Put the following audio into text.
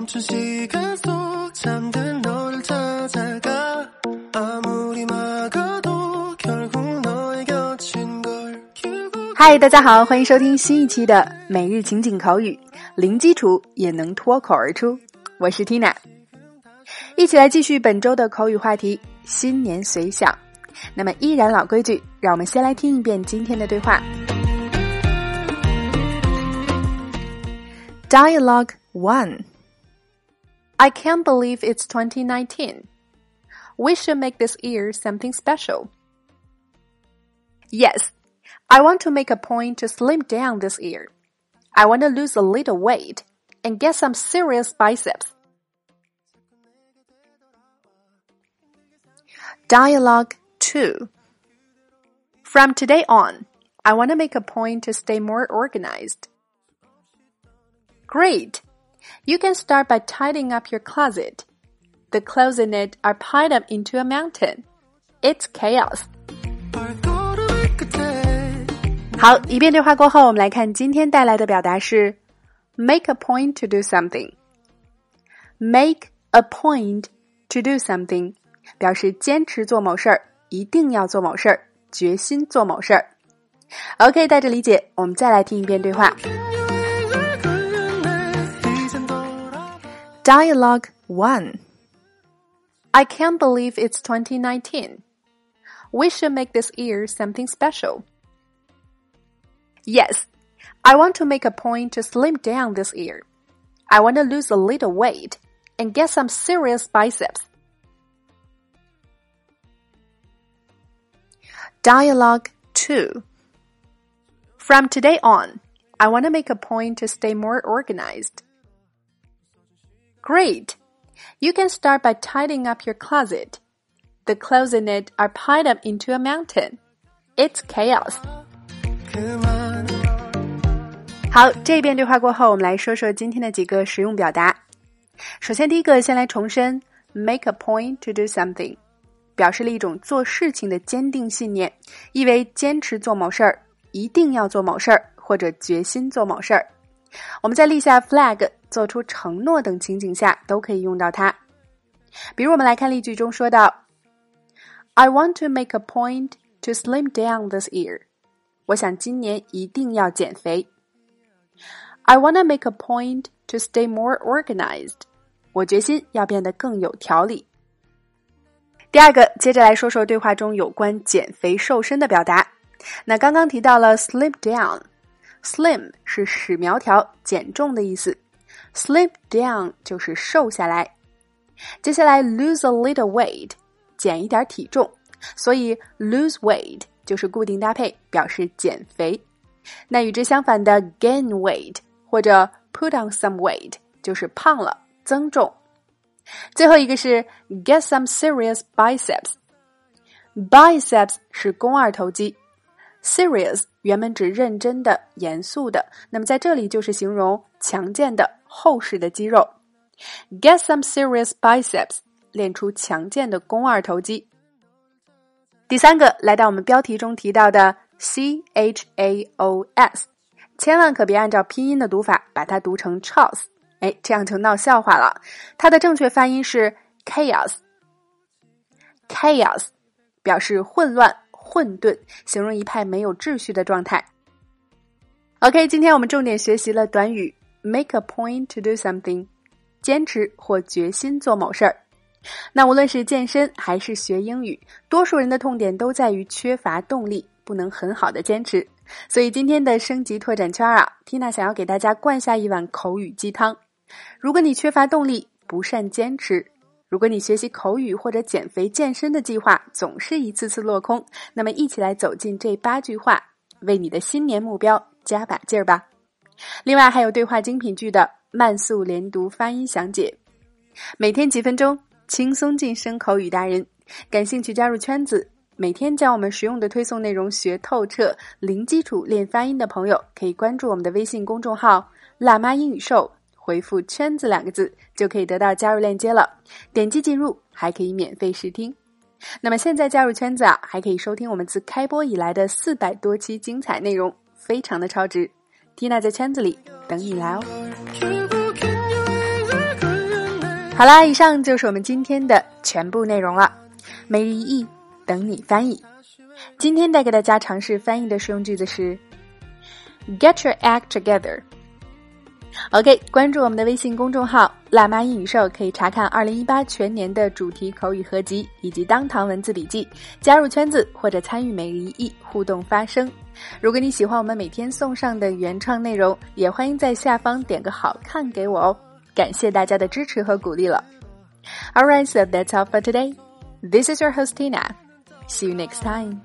멈춘 시간 속 잠든 너를 찾아가 아무리 막아도 결국 너의 곁인 걸 嗨，大家好，欢迎收听新一期的每日情景口语，零基础也能脱口而出。我是 Tina，一起来继续本周的口语话题“新年随想”。那么依然老规矩，让我们先来听一遍今天的对话。Dialogue One I can't believe it's 2019. We should make this year something special. Yes, I want to make a point to slim down this year. I want to lose a little weight and get some serious biceps. Dialogue 2 From today on, I want to make a point to stay more organized. Great! You can start by tidying up your closet. The clothes in it are piled up into a mountain. It's chaos. 好，一遍对话过后，我们来看今天带来的表达是 make a point to do something。make a point to do something 表示坚持做某事儿，一定要做某事儿，决心做某事儿。OK，带着理解，我们再来听一遍对话。Dialogue 1 I can't believe it's 2019. We should make this year something special. Yes, I want to make a point to slim down this year. I want to lose a little weight and get some serious biceps. Dialogue 2 From today on, I want to make a point to stay more organized. Great! You can start by tidying up your closet. The clothes in it are piled up into a mountain. It's chaos. 그만 好，这遍对话过后，我们来说说今天的几个实用表达。首先，第一个，先来重申 “make a point to do something”，表示了一种做事情的坚定信念，意为坚持做某事儿，一定要做某事儿，或者决心做某事儿。 我们在立下 flag、做出承诺等情景下都可以用到它。比如，我们来看例句中说到：“I want to make a point to slim down this year。”我想今年一定要减肥。I want to make a point to stay more organized。我决心要变得更有条理。第二个，接着来说说对话中有关减肥瘦身的表达。那刚刚提到了 slim down” Slim 是使苗条、减重的意思，slim down 就是瘦下来。接下来 lose a little weight，减一点体重，所以 lose weight 就是固定搭配，表示减肥。那与之相反的 gain weight 或者 put on some weight 就是胖了、增重。最后一个是 get some serious biceps。biceps 是肱二头肌，serious 原本指认真的、严肃的，那么在这里就是形容强健的、厚实的肌肉。get some serious biceps，练出强健的肱二头肌。第三个，来到我们标题中提到的 C H A O S，千万可别按照拼音的读法把它读成 chaos，哎，这样就闹笑话了。它的正确发音是 chaos，chaos 表示混乱、混沌，形容一派没有秩序的状态。OK，今天我们重点学习了短语 make a point to do something，坚持或决心做某事儿。那无论是健身还是学英语，多数人的痛点都在于缺乏动力，不能很好的坚持。所以今天的升级拓展圈啊，Tina 想要给大家灌下一碗口语鸡汤。如果你缺乏动力，不善坚持；如果你学习口语或者减肥健身的计划总是一次次落空，那么一起来走进这八句话，为你的新年目标加把劲儿吧。另外还有对话精品剧的慢速连读发音详解，每天几分钟。轻松晋升口语达人，感兴趣加入圈子，每天将我们实用的推送内容学透彻，零基础练发音的朋友可以关注我们的微信公众号“辣妈英语秀”，回复“圈子”两个字，就可以得到加入链接了。点击进入，还可以免费试听。那么现在加入圈子啊，还可以收听我们自开播以来的四百多期精彩内容，非常的超值。蒂娜在圈子里等你来哦。好啦，以上就是我们今天的全部内容了。每日一译，等你翻译。今天带给大家尝试翻译的实用句子是：Get your act together。OK，关注我们的微信公众号“辣妈英语秀”，可以查看2018全年的主题口语合集以及当堂文字笔记，加入圈子或者参与每日一译互动发声。如果你喜欢我们每天送上的原创内容，也欢迎在下方点个好看给我哦。感谢大家的支持和鼓励了。All right, so that's all for today. This is your host Tina. See you next time.